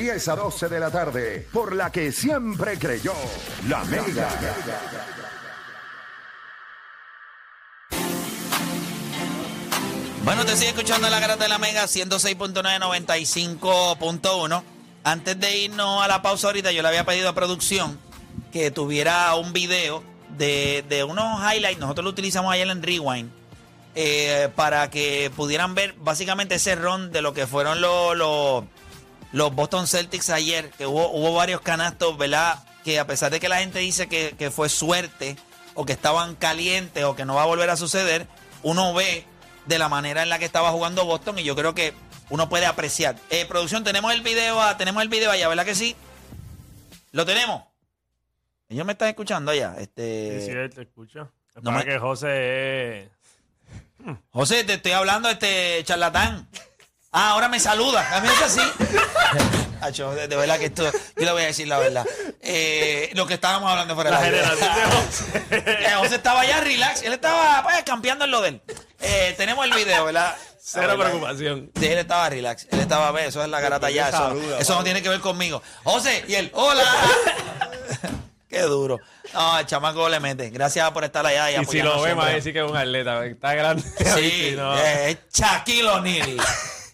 10 a 12 de la tarde, por la que siempre creyó, la Mega. Bueno, te sigue escuchando la garata de la Mega 106.995.1. Antes de irnos a la pausa ahorita, yo le había pedido a producción que tuviera un video de, de unos highlights. Nosotros lo utilizamos ayer en Rewind. eh, para que pudieran ver básicamente ese ron de lo que fueron los, los Boston Celtics ayer, que hubo, hubo varios canastos, ¿verdad? Que a pesar de que la gente dice que, que fue suerte o que estaban calientes o que no va a volver a suceder, uno ve de la manera en la que estaba jugando Boston y yo creo que uno puede apreciar. Eh, producción, tenemos el video, ah, tenemos el video allá, ¿verdad que sí? ¿Lo tenemos? Ellos me están escuchando allá. Este, Sí, sí, él te escucha. Es no para me- que José es... José, te estoy hablando, este charlatán. Ah, ahora me saluda. A mí es así. Acho, de, de verdad que esto, yo le voy a decir la verdad. Eh, lo que estábamos hablando fuera La del aire. generación de José. Eh, José estaba allá relax, él estaba pues, campeando en lo de él. Eh, tenemos el video, ¿verdad? Cero La verdad. preocupación. Sí, él estaba relax, él estaba, ve, eso es la garata ya, eso, saluda, eso no tiene que ver conmigo. José, y él, hola. Qué duro. No, el chamaco le mete. Gracias por estar allá y, Y si lo ve, siempre. decir que es un atleta. Está grande. Sí, no. eh, es Shaquille O'Neal.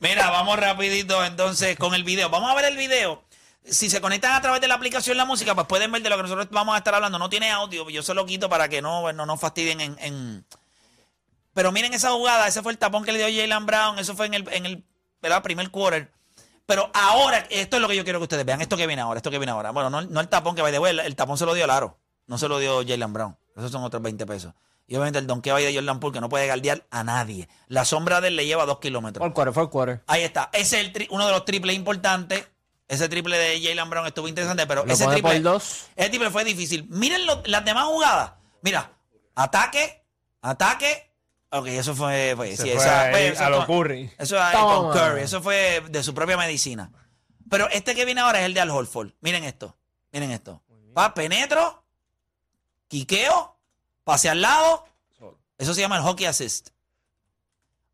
Mira, vamos rapidito entonces con el video. Vamos a ver el video. Si se conectan a través de la aplicación La Música, pues pueden ver de lo que nosotros vamos a estar hablando. No tiene audio, yo se lo quito para que no, no nos fastidien en, Pero miren esa jugada, ese fue el tapón que le dio Jalen Brown, eso fue en el, en el ¿verdad? primer quarter. Pero ahora, esto es lo que yo quiero que ustedes vean, esto que viene ahora, esto que viene ahora. Bueno, no, no el tapón que va de el, el tapón se lo dio Laro, no se lo dio Jalen Brown. Esos son otros 20 pesos. Y obviamente el donkey va de Jordan Poole, que no puede galdear a nadie. La sombra de él le lleva dos kilómetros. Four quarter, four quarter. Ahí está. Ese es el tri- uno de los triples importantes. Ese triple de Jalen Brown estuvo interesante, pero Lo ese triple, por dos. ese triple fue difícil. Miren lo- las demás jugadas. Mira, ataque, ataque. Ok, eso fue. Se sí, fue esa- ahí pues, eso a lo Curry. Eso con Curry. Eso fue de su propia medicina. Pero este que viene ahora es el de Al Holford. Miren esto. Miren esto. Va, penetro, quiqueo, pase al lado. Eso se llama el hockey assist.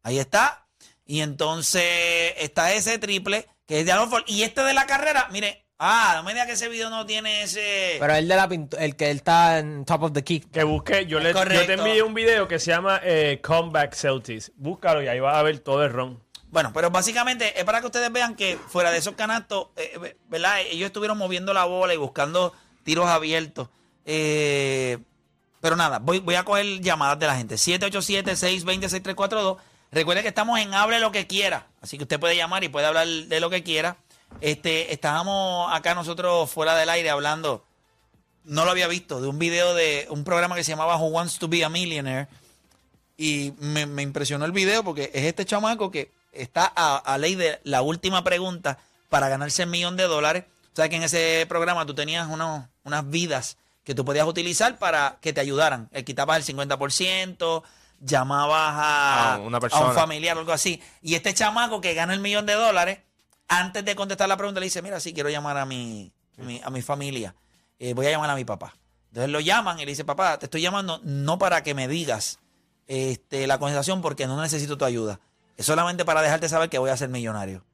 Ahí está. Y entonces está ese triple que es de Al Horford. Y este de la carrera, mire, ah, no me diga que ese video no tiene ese. Pero el de la pintu- el que él está en top of the kick. Que busque, yo, le, yo te envié un video que se llama eh, Comeback Celtics. Búscalo y ahí vas a ver todo el ron. Bueno, pero básicamente es para que ustedes vean que fuera de esos canastos, eh, ¿verdad? Ellos estuvieron moviendo la bola y buscando tiros abiertos. Eh, pero nada, voy, voy a coger llamadas de la gente. 787-620-6342. Recuerde que estamos en Hable lo que quiera. Así que usted puede llamar y puede hablar de lo que quiera. Este, estábamos acá nosotros fuera del aire hablando, no lo había visto, de un video de un programa que se llamaba Who Wants to Be a Millionaire. Y me, me impresionó el video porque es este chamaco que está a, a ley de la última pregunta para ganarse el millón de dólares. O sea que en ese programa tú tenías unas vidas que tú podías utilizar para que te ayudaran. Eh, quitabas el 50%, llamabas a, A una a persona. un familiar o algo así. Y este chamaco que gana el millón de dólares, antes de contestar la pregunta, le dice, mira, sí, quiero llamar a mi, mi- a mi familia. Eh, voy a llamar a mi papá. Entonces lo llaman y le dice, papá, te estoy llamando no para que me digas este, la conversación porque no necesito tu ayuda. Es solamente para dejarte saber que voy a ser millonario.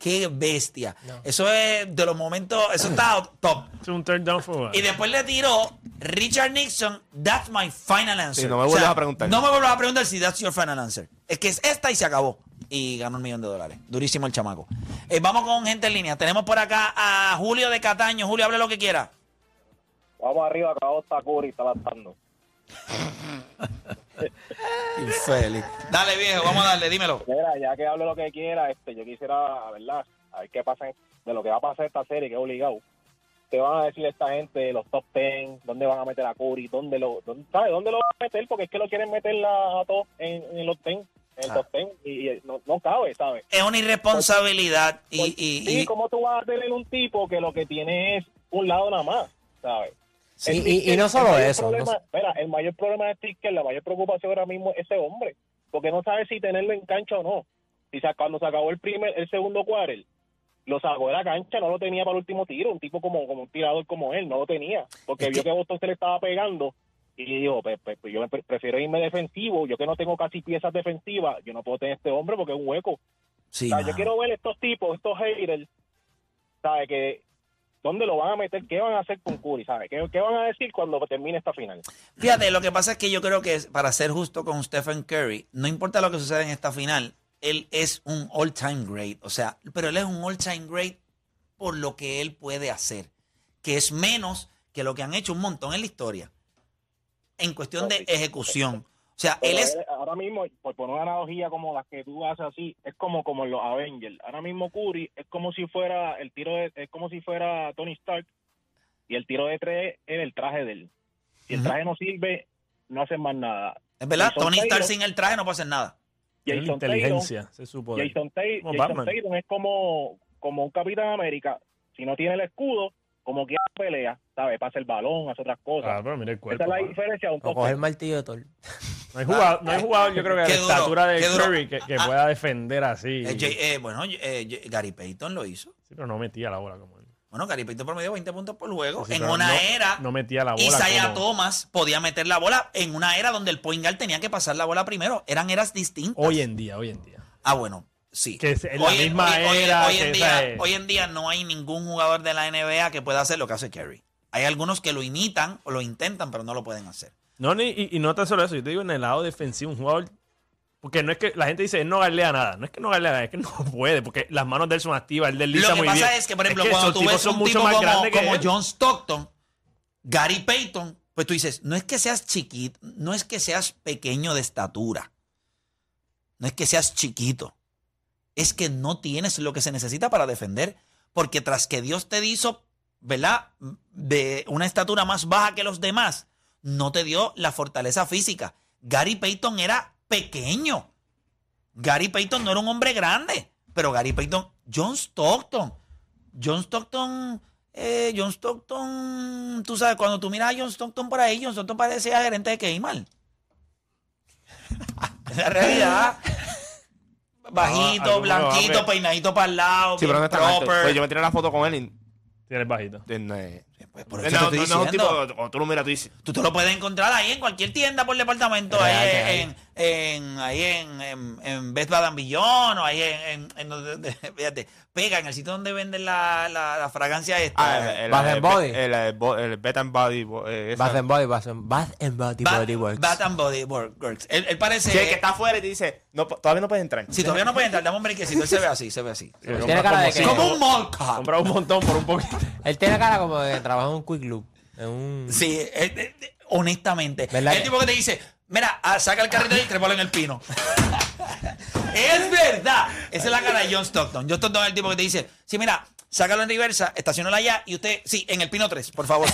Qué bestia. Eso es de los momentos, eso está top. Es un turn down for? Y después le tiró Richard Nixon, that's my final answer. Sí, no me vuelvas a preguntar. No me vuelvas a preguntar si that's your final answer. Es que es esta y se acabó. Y ganó un millón de dólares. Durísimo el chamaco. Eh, vamos con gente en línea. Tenemos por acá a Julio de Cataño. Julio, hable lo que quiera. Vamos arriba, acabó está Curry, está lanzando. Infeliz. Dale, viejo, vamos a darle, dímelo. Mira, ya que hable lo que quiera, este, yo quisiera, ¿verdad? A ver qué pasa de lo que va a pasar esta serie, que es obligado. Te van a decir esta gente los top 10, dónde van a meter a Curry, dónde lo, dónde, ¿sabes? ¿Dónde lo van a meter? Porque es que lo quieren meter la- a todos en, en los 10, en el Ah. top 10, y, y no, no cabe, ¿sabes? Es una irresponsabilidad y, y, sí, y- ¿cómo tú vas a tener un tipo que lo que tiene es un lado nada más, ¿sabes? Sí, y, no solo eso. problema- mira, el mayor problema de Kerr, la mayor preocupación ahora mismo es ese hombre, porque no sabe si tenerlo en cancha o no. Y cuando se acabó el primer, el segundo quarter, lo sacó de la cancha, no lo tenía para el último tiro, un tipo como, como un tirador como él, no lo tenía, porque Es vio que- que Boston se le estaba pegando y dijo, pues, pues, pues yo prefiero irme defensivo, yo que no tengo casi piezas defensivas, yo no puedo tener este hombre porque es un hueco. sí, O sea, yo quiero ver estos tipos, estos haters, ¿sabes? Que, ¿Dónde lo van a meter? ¿Qué van a hacer con Curry? ¿Sabes? ¿Qué, qué van a decir cuando termine esta final? Fíjate, lo que pasa es que yo creo que para ser justo con Stephen Curry, no importa lo que suceda en esta final, él es un all-time great. O sea, pero él es un all-time great por lo que él puede hacer, que es menos que lo que han hecho un montón en la historia, en cuestión de ejecución. O sea, Pero él es... ahora mismo, por poner una analogía como las que tú haces así, es como como en los Avengers. Ahora mismo Curry es como si fuera el tiro de, es como si fuera Tony Stark y el tiro de tres es el traje de él. Si el traje no sirve, no hacen más nada. Es verdad, Jason Tony Stark Taylor- sin el traje no puede hacer nada. La Jason Tatum, inteligencia, ese es su poder. Jason, Tay- Como Jason. Tatum es como, como un Capitán América. Si no tiene el escudo, como que pelea, ¿sabes? Pasa el balón, hace otras cosas. Ah, pero mira el cuerpo. Esa es la diferencia de un O top coger el martillo de Thor. No hay jugador, no hay jugador yo creo que de la estatura de. Curry que, que Ah. pueda defender así. Eh, eh, bueno, eh, Gary Payton lo hizo. Sí, pero no metía la bola como él. Bueno, Gary Payton promedió 20 puntos por juego Sí, en una no- era... No metía la bola. Isaiah como- Thomas podía meter la bola en una era donde el point guard tenía que pasar la bola primero. Eran eras distintas. Hoy en día, hoy en día. Ah, bueno, sí. Que es en la misma hoy- era hoy en día, hoy en día no hay ningún jugador de la NBA que pueda hacer lo que hace Curry. Hay algunos que lo imitan o lo intentan, pero no lo pueden hacer. No, ni, y, y no tan solo eso. Yo te digo en el lado defensivo, un jugador. Porque no es que la gente dice, él no galea nada. No es que no galea nada, es que no puede. Porque las manos de él son activas, él desliza Lo que muy pasa bien. es que, por ejemplo, que cuando tú ves un mucho tipo más como, como. John Stockton, Gary Payton, pues tú dices, no es que seas chiquito, no es que seas pequeño de estatura, no es que seas chiquito, es que no tienes lo que se necesita para defender, porque tras que Dios te hizo, ¿verdad? De una estatura más baja que los demás, no te dio la fortaleza física. Gary Payton era pequeño. Gary Payton no era un hombre grande, pero Gary Payton, John Stockton, John Stockton, eh, John Stockton, tú sabes, cuando tú miras a John Stockton por ahí, John Stockton parecía gerente de. Es la realidad. Bajito, blanquito, peinadito para el lado, Sí, pero no bien es tan alto. proper. Pues yo me tiré la foto con él y Tiene el bajito. eh, no es. Pues por No, eso te no, estoy no tipo, cuando tú lo miras, tú dices. Tú te lo puedes encontrar ahí en cualquier tienda por departamento, ahí en, en, ahí en, en, en Best Bath and Beyond, o ahí en, en, en donde, donde- fíjate, pega en el sitio donde venden la, la, la fragancia esta. Ah, el, Bath and Body. El, el, el, el Bet and Body. eh. Bath and Body, Bath and, Bath and Body, Bath, Body Works. Bath and Body Works. Él, él parece... Sí, el que está afuera y te dice, no, todavía no puedes entrar. Si todavía no puede entrar, dame un brequecito. Él se ve así, se ve así. Sí, compra Tiene cara de como que- cinco. Como un mall cop. Compra un montón por un poquito. Él tiene cara como de que trabaja en un Quick Loop. En un... Sí, eh, eh, eh, honestamente. ¿Verdad El tipo que te dice, mira, ah, saca el carrito y trépalo en el pino. es verdad. Esa es la cara de John Stockton. John Stockton es el tipo que te dice, sí, mira, sácalo en reversa, estacionalo allá y usted, sí, en el pino 3, por favor.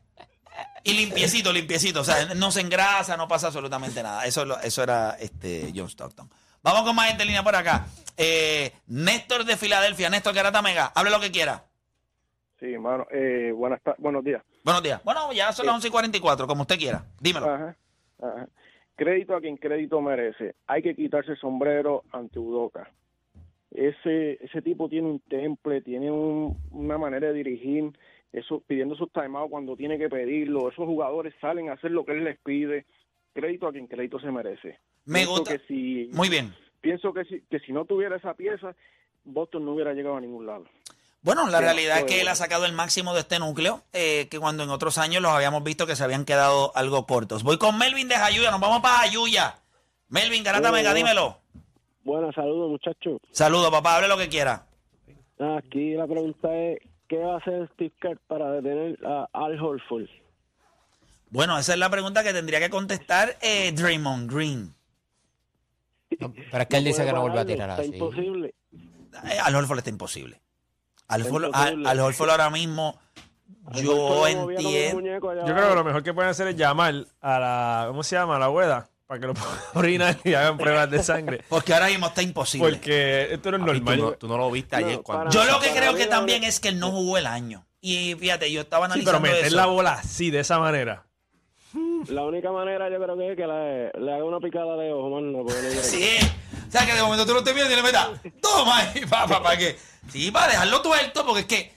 y limpiecito, limpiecito. O sea, no se engrasa, no pasa absolutamente nada. Eso, eso era este, John Stockton. Vamos con más gente en línea por acá. Eh, Néstor de Filadelfia, Néstor Garata Mega, hable lo que quiera. Sí, hermano. Eh, buenas buenos días. Buenos días. Bueno, ya son las 11 y 44, como usted quiera. Dímelo. Ajá, ajá. Crédito a quien crédito merece. Hay que quitarse el sombrero ante Udoca. Ese ese tipo tiene un temple, tiene un- una manera de dirigir, eso pidiendo sus timeouts cuando tiene que pedirlo. Esos jugadores salen a hacer lo que él les pide. Crédito a quien crédito se merece. Me Pienso gusta. que si Muy bien. pienso que si que si no tuviera esa pieza, Boston no hubiera llegado a ningún lado. Bueno, la Sí, realidad es que él bueno. ha sacado el máximo de este núcleo, eh, que cuando en otros años los habíamos visto que se habían quedado algo cortos. Voy con Melvin de Jayuya, nos vamos para Jayuya. Melvin, Garata Mega, oh. dímelo. Buenas, saludos muchachos. Saludos, papá, hable lo que quiera. Aquí la pregunta es, ¿qué va a hacer Steve Kerr para detener a Al Horford? Bueno, esa es la pregunta que tendría que contestar eh, Draymond Green. No, pero es que él dice que no vuelve a tirar Está así. imposible. Eh, al Horford está imposible. Al Horford ahora mismo, Al yo entiendo. Yo creo que lo mejor que pueden hacer es llamar a la. ¿Cómo se llama? A la abuela. Para que lo puedan orinar y hagan pruebas de sangre. Porque ahora mismo está imposible. Porque esto no es Papi, tú, normal. no, tú no lo viste No, ayer cuando. Yo lo que creo que también es que él no jugó el año. Y fíjate, yo estaba Sí, analizando pero meter eso. la bola así, de esa manera. La única manera yo creo que es que le, le haga una picada de ojo, mano. Sí. O sea, que de momento tú lo estés viendo y le metas, toma ahí, papá, para que. Sí, para dejarlo tuerto, porque es que,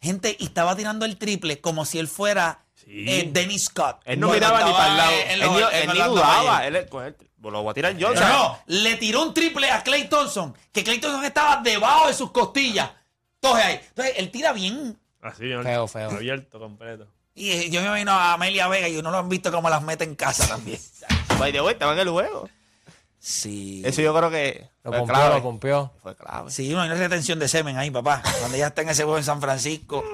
gente, y estaba tirando el triple como si él fuera Sí. eh, Dennis Scott. Él no miraba ni para el lado. Él, los- ni, en él ni dudaba. Él, es- con él- lo voy a tirar yo. No, o sea, no, le tiró un triple a Clay Thompson, que Clay Thompson estaba debajo de sus costillas. Todos ahí. Entonces, él tira bien. Así, ¿no? Feo, feo. Abierto, completo. Y eh, yo me imagino a Amelia Vega y uno lo han visto como las mete en casa también. The way, estaba en el juego. Sí. Eso yo creo que Lo fue pompió, clave. lo pompió. Fue clave. Sí, no hay una retención de semen ahí, papá. Cuando ya está en ese juego en San Francisco,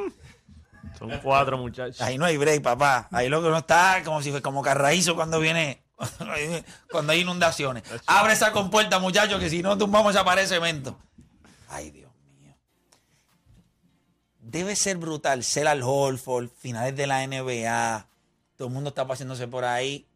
Son cuatro muchachos. ahí no hay break, papá. Ahí lo que uno está como si fue como carraízo cuando viene, cuando hay inundaciones. Abre esa compuerta, muchachos, que si no tumbamos esa pared de cemento. Ay, Dios mío. Debe ser brutal ser al Holford, finales de la NBA. Todo el mundo está paseándose por ahí.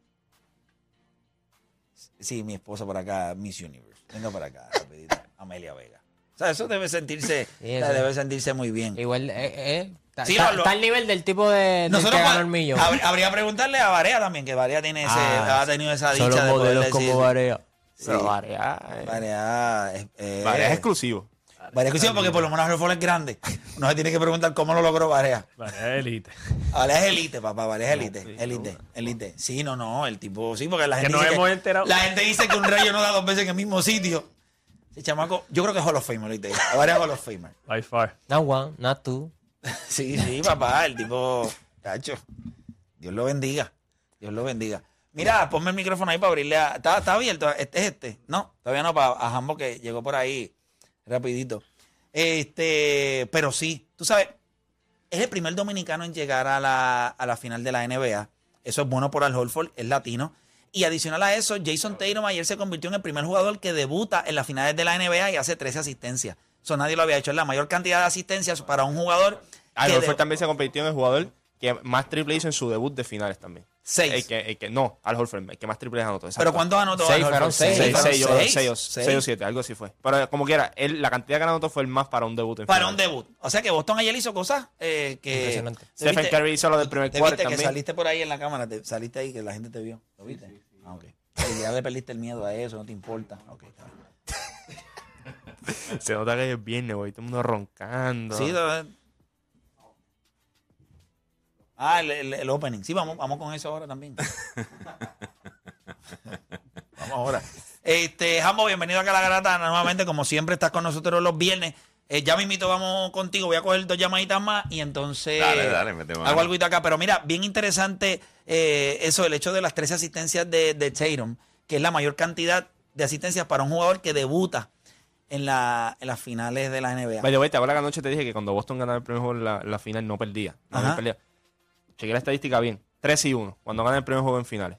Sí, mi esposa por acá, Miss Universe. Venga para acá, rapidito. Amelia Vega. O sea, eso debe sentirse, eso. debe sentirse muy bien. Igual, eh, eh, está, Sí, está- lo- está al nivel del tipo de, del Nosotros que ganó pa- el millón. habr- habría que preguntarle a Varea también, que Varea tiene ese, Ah, ha tenido esa dicha de poder modelos decir. como Varea. Pero Sí. Varea, eh, Varea es, eh, Varea es exclusivo. Varea es exclusivo porque por lo menos Rolfo es grande. Uno se tiene que preguntar cómo lo logró Varea. Vale, élite. Varea es elite, papá, Varea es elite, elite, elite. Sí, no, no, el tipo, sí, porque la Que gente nos dice hemos enterado. la gente dice que un rayo no da dos veces en el mismo sitio. Ese chamaco, yo creo que es Hall of Famer, ¿oíste? Varea es Hall of Famer. By far. Not one, not two. Sí, sí, papá, el tipo, cacho. Dios lo bendiga. Dios lo bendiga. Mira, ponme el micrófono ahí para abrirle a. ¿Está, está abierto? ¿Este es este? No, todavía no, para a Jambo que llegó por ahí rapidito. Este, pero sí, tú sabes, es el primer dominicano en llegar a la, a la final de la NBA. Eso es bueno por Al Holford, es latino. Y adicional a eso, Jason Tatum ayer se convirtió en el primer jugador que debuta en las finales de la NBA y hace 13 asistencias. Eso nadie lo había hecho. Es la mayor cantidad de asistencias para un jugador. Al de- también se convirtió en el jugador que más triple hizo en su debut de finales también. Seis. El que, el que, no, Al Horford, el que más triples anotó. exacto. Pero ¿cuántos anotó? Seis, Al Horford? seis. Seis, seis, seis. seis o- Seis. seis o siete, algo así fue. Pero como quiera, él, la cantidad que anotó fue el más para un debut en Para finales. un debut. O sea que Boston ayer hizo cosas eh, que. Impresionante. ¿Te Stephen viste? Curry hizo lo del primer ¿Te cuarto viste que también. saliste por ahí en la cámara? Te, saliste ahí que la gente te vio. ¿Lo viste? Ah, ok. Y ya le perdiste el miedo a eso, no te importa. Ok, está bien. Se nota que es viernes, güey. Todo el mundo roncando. Sí, lo- Ah, el, el- el opening. Sí, vamos, vamos con eso ahora también. vamos ahora. Este, Jambo, bienvenido acá a la garata. Nuevamente, como siempre, estás con nosotros los viernes. Eh, ya mismito vamos contigo. Voy a coger dos llamaditas más y entonces Dale, dale, mete hago algo acá. Pero mira, bien interesante eh, eso, el hecho de las 13 asistencias de, de Tatum, que es la mayor cantidad de asistencias para un jugador que debuta en, la, en las finales de la NBA. By the way, ¿te acuerdas que anoche te dije que cuando Boston ganaba el primer juego en la, la final no perdía? No perdía. Chequé la estadística bien. 3 y 1 cuando gana el primer juego en finales.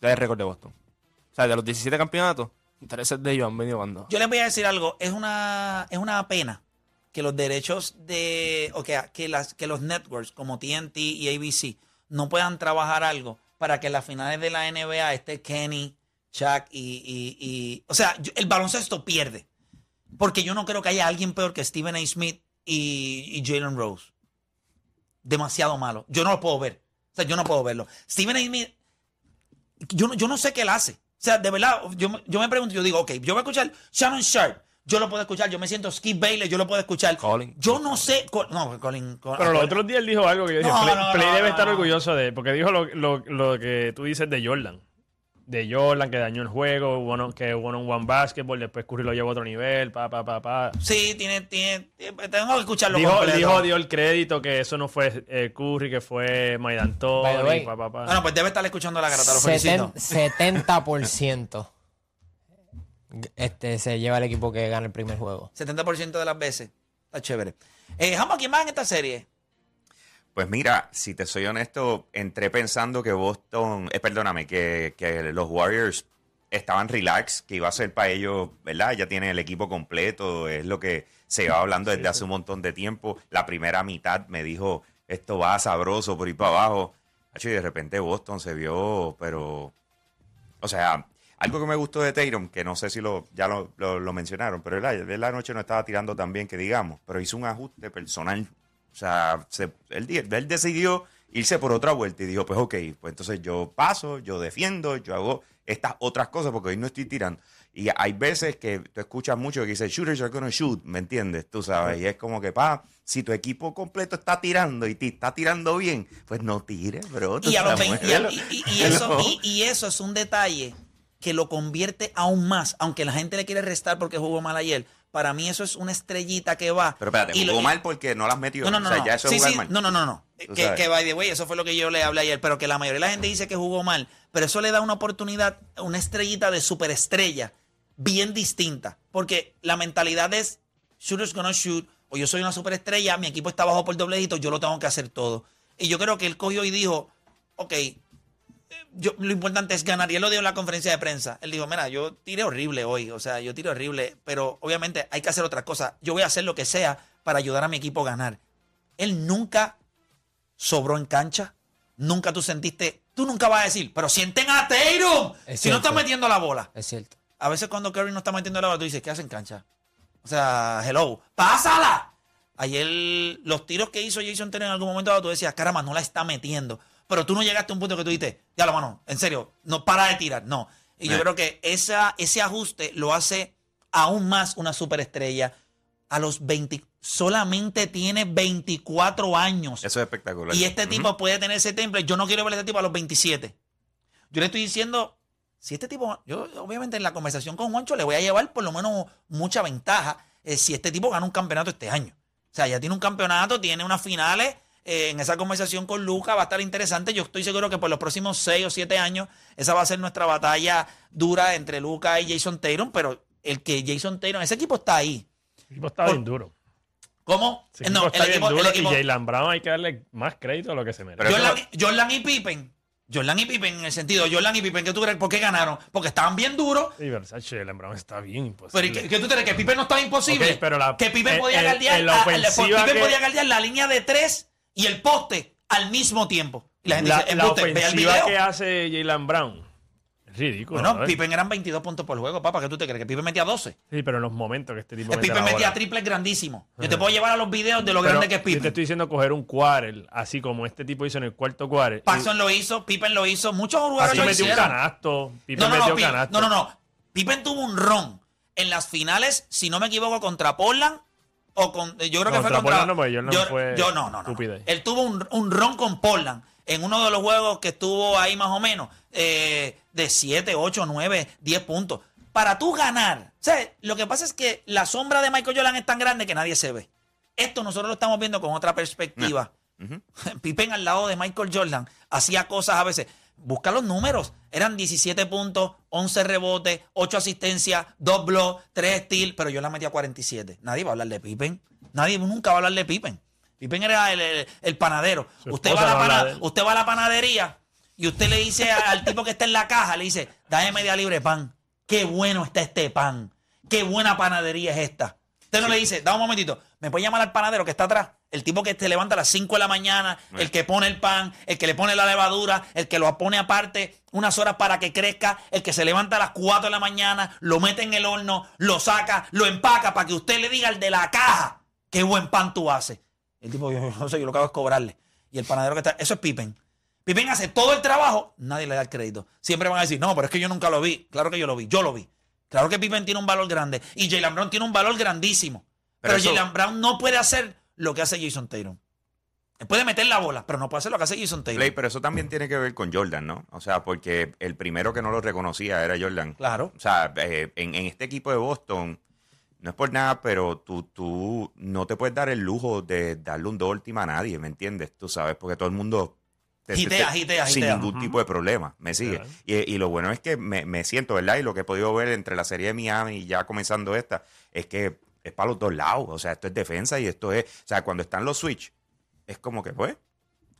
Ya el récord de Boston. O sea, de los 17 campeonatos, 13 de ellos han venido cuando. Yo les voy a decir algo, es una, es una pena que los derechos de, o que, que, las, que los networks como TNT y ABC no puedan trabajar algo para que en las finales de la NBA esté Kenny, Chuck y, y- y- o sea, el baloncesto pierde. Porque yo no creo que haya alguien peor que Stephen A. Smith y, y Jalen Rose. Demasiado malo. Yo no lo puedo ver. O sea, yo no puedo verlo. Stephen A. Smith yo no, yo no sé qué él hace. O sea, de verdad, yo, me- yo me pregunto, yo digo, ok, yo voy a escuchar Shannon Sharp, yo lo puedo escuchar, yo me siento Skip Bailey, yo lo puedo escuchar. Colin. Yo no sé, Col- no, Colin. Col- Pero los otros días él dijo algo que yo dije, No, Play, no, Play no, debe no, estar no. orgulloso de él, porque dijo lo, lo- lo que tú dices de Jordan. De Jordan, que dañó el juego, bueno, que one on one basketball, después Curry lo llevó a otro nivel, pa, pa, pa, pa. Sí, tiene, tiene, tengo que escucharlo Dijo, completo. dijo, dio el crédito que eso no fue eh, Curry, que fue D'Antoni, way. pa, pa, pa. Bueno, pues debe estar escuchando la grata, lo felicito. Seten- 70% este, se lleva el equipo que gana el primer juego. 70% de las veces. Está chévere. Eh, Jambo, ¿quién más en esta serie? Pues mira, si te soy honesto, entré pensando que Boston, eh, perdóname, que, que los Warriors estaban relax, que iba a ser para ellos, ¿verdad? Ya tienen el equipo completo, es lo que se iba hablando desde hace un montón de tiempo. La primera mitad me dijo, esto va sabroso por ir para abajo. Y de repente Boston se vio, pero... O sea, algo que me gustó de Tatum, que no sé si lo, ya lo, lo- lo mencionaron, pero él, él la noche no estaba tirando tan bien que digamos, pero hizo un ajuste personal. O sea, se- él, él decidió irse por otra vuelta y dijo, pues ok, pues entonces yo paso, yo defiendo, yo hago estas otras cosas porque hoy no estoy tirando. Y hay veces que tú escuchas mucho que dice, shooters are gonna shoot, ¿me entiendes? Tú sabes, y es como que, pa, si tu equipo completo está tirando y te está tirando bien, pues no tires, bro. Y, a los sabes, 20 y, a- y- eso, y eso es un detalle que lo convierte aún más, aunque la gente le quiere restar porque jugó mal ayer, para mí eso es una estrellita que va. Pero espérate, Y lo- mal porque no las metió. no, no, no. o sea, no. ya eso Sí, es jugar sí, mal. No, no, no, Que, que by the way, eso fue lo que yo le hablé ayer, pero que la mayoría de la gente dice que jugó mal, pero eso le da una oportunidad, una estrellita de superestrella bien distinta, porque la mentalidad es shooters gonna shoot, o yo soy una superestrella, mi equipo está bajo por doble dígito, yo lo tengo que hacer todo. Y yo creo que él cogió y dijo, ok, yo, lo importante es ganar. Y él lo dijo en la conferencia de prensa. Él dijo, mira, yo tiré horrible hoy. O sea, yo tiré horrible. Pero obviamente hay que hacer otras cosas. Yo voy a hacer lo que sea para ayudar a mi equipo a ganar. Él nunca sobró en cancha. Nunca tú sentiste... Tú nunca vas a decir, pero sienten a Tatum. Es Si no cierto. está metiendo la bola. Es cierto. A veces cuando Curry no está metiendo la bola, tú dices, ¿qué hace en cancha? O sea, hello, ¡pásala! Ayer los tiros que hizo Jason Taylor en algún momento tú decías, caramba, no la está metiendo. Pero tú no llegaste a un punto que tú dices, ya lo mano, en serio, no para de tirar, no. Y yo creo que esa, ese ajuste lo hace aún más una superestrella. A los 20, solamente tiene 24 años. Eso es espectacular. Y este tipo puede tener ese temple. Yo no quiero ver a este tipo a los 27. Yo le estoy diciendo, si este tipo, yo obviamente en la conversación con Juancho le voy a llevar por lo menos mucha ventaja eh, si este tipo gana un campeonato este año. O sea, ya tiene un campeonato, tiene unas finales. Eh, en esa conversación con Luca va a estar interesante. Yo estoy seguro que por los próximos 6 o 7 años esa va a ser nuestra batalla dura entre Luca y Jason Tatum. Pero el que Jason Tatum, ese equipo está ahí. El equipo está Por- bien duro. ¿Cómo? Ese equipo está bien duro equipo- y Jalen Brown hay que darle más crédito a lo que se merece. Pero eso- Jordan, Jordan y Pippen. Jordan y Pippen en el sentido, Jordan y Pippen, ¿qué tú crees? ¿Por qué ganaron? Porque estaban bien duros. Sí, Versace, Jalen Brown está bien Pero ¿y imposible. ¿qué, qué tú crees? ¿Que Pippen no estaba imposible? Pero la- que Pippen en- podía guardiar la a- a- ofensiva Pippen que- podía guardiar la línea de tres y el poste al mismo tiempo. Y la gente la, dice, la "Embuste, ve el video". que hace Jalen Brown es ridículo. Bueno, ¿sabes? Pippen eran 22 puntos por juego, papá. ¿Qué tú te crees? ¿Que Pippen metía 12? Sí, pero en los momentos que este tipo El Pippen metía triples grandísimos. Yo te puedo llevar a los videos de lo Pero grande que es Yo te Pippen. estoy diciendo coger un quarter, así como este tipo hizo en el cuarto quarter. Paxson lo hizo, Pippen lo hizo, muchos jugadores lo metió un hicieron. canasto. Pippen No, no, metió no, canasto. no, no, no. Pippen tuvo un ron en las finales, si no me equivoco, contra Portland o con. Yo creo que fue Contra no, Jordan yo, fue yo no, no, no. Él tuvo un, un ron con Portland en uno de los juegos que estuvo ahí más o menos eh, de 7, 8, 9, 10 puntos. Para tú ganar, o sea, lo que pasa es que la sombra de Michael Jordan es tan grande que nadie se ve. Esto nosotros lo estamos viendo con otra perspectiva. Ujú. Pippen al lado de Michael Jordan hacía cosas a veces. Busca los números. Eran 17 puntos, 11 rebotes, 8 asistencias, 2 blocks, 3 steals, pero yo la metí a 47. Nadie va a hablar de Pippen. Nadie nunca va a hablar de Pippen. Pippen era el, el- el panadero. Usted va, a la pana- usted va a la panadería y usted le dice al tipo que está en la caja, le dice, dame media libre pan. Qué bueno está este pan. Qué buena panadería es esta. Usted no le dice, da un momentito, ¿me puede llamar al panadero que está atrás? El tipo que te levanta a las 5 de la mañana, el que pone el pan, el que le pone la levadura, el que lo pone aparte unas horas para que crezca, el que se levanta a las 4 de la mañana, lo mete en el horno, lo saca, lo empaca para que usted le diga al de la caja qué buen pan tú haces. El tipo, yo no sé, yo lo que hago es cobrarle. Y el panadero que está, eso es Pippen. Pippen hace todo el trabajo, nadie le da el crédito. Siempre van a decir, no, pero es que yo nunca lo vi. Claro que yo lo vi, yo lo vi. Claro que Pippen tiene un valor grande. Y Jalen Brown tiene un valor grandísimo. Pero, Pero eso- Jalen Brown no puede hacer lo que hace Jason. Él puede meter la bola, pero no puede hacer lo que hace Jason Tatum. Play, pero eso también tiene que ver con Jordan, ¿no? O sea, porque el primero que no lo reconocía era Jordan. Claro. O sea, eh, en, en este equipo de Boston, no es por nada, pero tú, tú no te puedes dar el lujo de darle un team a nadie, ¿me entiendes? Tú sabes, porque todo el mundo... te- te- Gitea, te- gitea, Sin gitea. ningún tipo de problema, me sigue. Claro. Y, y lo bueno es que me, me siento, ¿verdad? Y lo que he podido ver entre la serie de Miami y ya comenzando esta, es que es para los dos lados. O sea, esto es defensa y esto es... O sea, cuando están los switch, es como que, pues...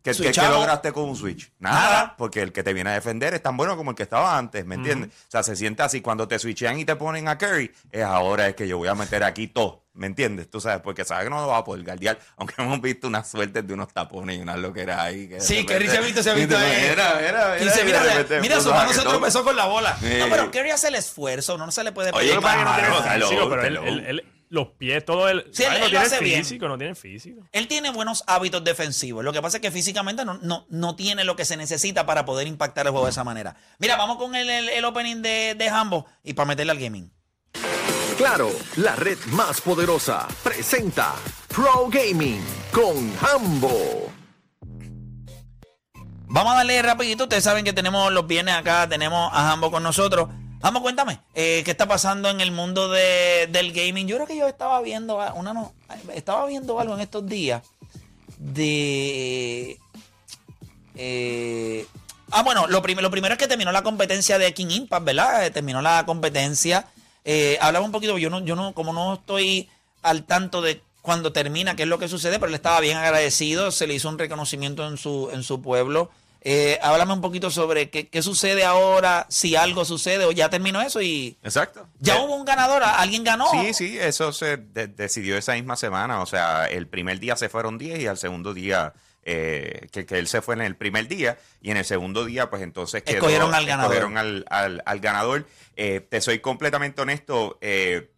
¿Qué, qué- qué Switchado. lograste con un switch? Nada, Nada. porque el que te viene a defender es tan bueno como el que estaba antes, ¿me entiendes? O sea, se siente así. Cuando te switchean y te ponen a Curry, es ahora es que yo voy a meter aquí todo, ¿me entiendes? Tú sabes, porque sabes que no lo va a poder guardiar, aunque hemos visto unas suertes de unos tapones y unas loqueras ahí. que Sí, Curry se ha visto, se ha visto. de mira, repente mira, puso su mano se tropezó con la bola. Sí. No, pero Curry hace el esfuerzo, no se le puede Oye, pedir que no tiene hello, pero él, hello. él- él- los pies, todo el. Sí, él- no lo tiene bien. físico, no tiene físico. Él tiene buenos hábitos defensivos. Lo que pasa es que físicamente no, no, no tiene lo que se necesita para poder impactar el juego de esa manera. Mira, vamos con el, el- el opening de, de Hambo y para meterle al gaming. Claro, la red más poderosa presenta Pro Gaming con Hambo. Vamos a darle rapidito. Ustedes saben que tenemos los viernes acá, tenemos a Hambo con nosotros. Vamos, cuéntame, eh, ¿qué está pasando en el mundo de- del gaming? Yo creo que yo estaba viendo, a- una no, estaba viendo algo en estos días de... eh, ah, bueno, lo, prim- lo primero es que terminó la competencia de King Impact, ¿verdad? Eh, terminó la competencia. Eh, hablaba un poquito, yo no, yo no, como no estoy al tanto de cuando termina, qué es lo que sucede, pero él estaba bien agradecido, se le hizo un reconocimiento en su, en su pueblo. Eh, háblame un poquito sobre qué, qué sucede ahora, si algo sucede o ya terminó eso y Exacto. ya Eh, hubo un ganador, alguien ganó. Sí, sí, eso se de- decidió esa misma semana. O sea, el primer día se fueron 10 y al segundo día, eh, que, que él se fue en el primer día y en el segundo día, pues entonces quedó- Escogieron al ganador. escogieron al, al- al ganador. Eh, te soy completamente honesto, eh,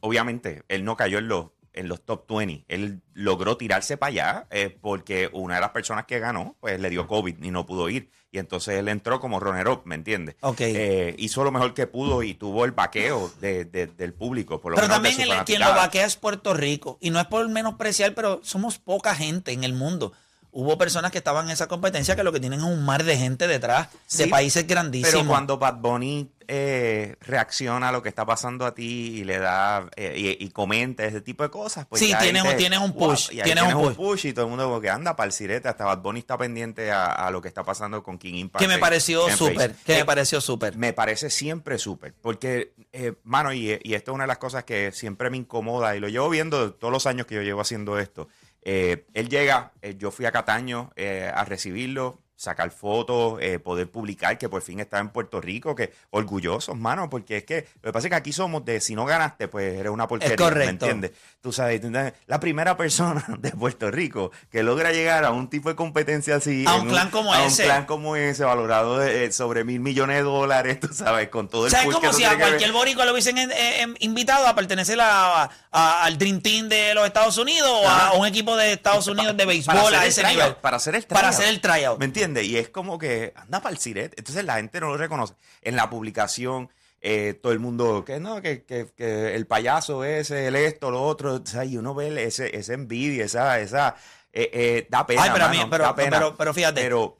obviamente, él no cayó en los, en los top 20. Él logró tirarse para allá eh, porque una de las personas que ganó, pues le dio COVID y no pudo ir. Y entonces él entró como runner-up, ¿me entiendes? Ok. Eh, hizo lo mejor que pudo y tuvo el vaqueo de- de- del público. Por lo Pero menos también de el- quien lo vaquea es Puerto Rico. Y no es por menospreciar, pero somos poca gente en el mundo. Hubo personas que estaban en esa competencia que lo que tienen es un mar de gente detrás, de Sí, países grandísimos. Pero cuando Bad Bunny eh, reacciona a lo que está pasando a ti y le da eh, y, y comenta ese tipo de cosas, pues Sí, ya tienes un- tienes un wow, push, y tienes un push. y todo el mundo como que anda para el sirete, hasta Bad Bunny está pendiente a, a lo que está pasando con King Impact. que me pareció súper, que Eh, me pareció súper. me parece siempre súper, porque, eh, mano, y, y esto es una de las cosas que siempre me incomoda, y lo llevo viendo todos los años que yo llevo haciendo esto. Él llega, yo fui a Cataño a recibirlo, sacar fotos, eh, poder publicar que por fin está en Puerto Rico, que orgullosos, mano, porque es que lo que pasa es que aquí somos de si no ganaste, pues eres una porquería, ¿me correcto. entiendes? Tú sabes, la primera persona de Puerto Rico que logra llegar a un tipo de competencia así, A en un clan como a ese. un clan como ese, valorado eh, sobre mil millones de dólares, tú sabes, con todo el ¿Sabes push como que eso si a cualquier boricua lo hubiesen eh, eh, invitado a pertenecer a- a- al Dream Team de los Estados Unidos o a, Ajá. un equipo de Estados Unidos de para béisbol a ese tryout, nivel? Para hacer el Para tryout. hacer el tryout. ¿Me entiendes? Y es como que anda para el siret. Entonces la gente no lo reconoce. En la publicación, eh, todo el mundo, que no, que, que- que el payaso ese, el esto, lo otro. O sea, y uno ve ese, esa envidia, esa, esa, eh, eh, da pena. Ay, pero a mí- mano, pero- da pena. pero- pero fíjate. Pero,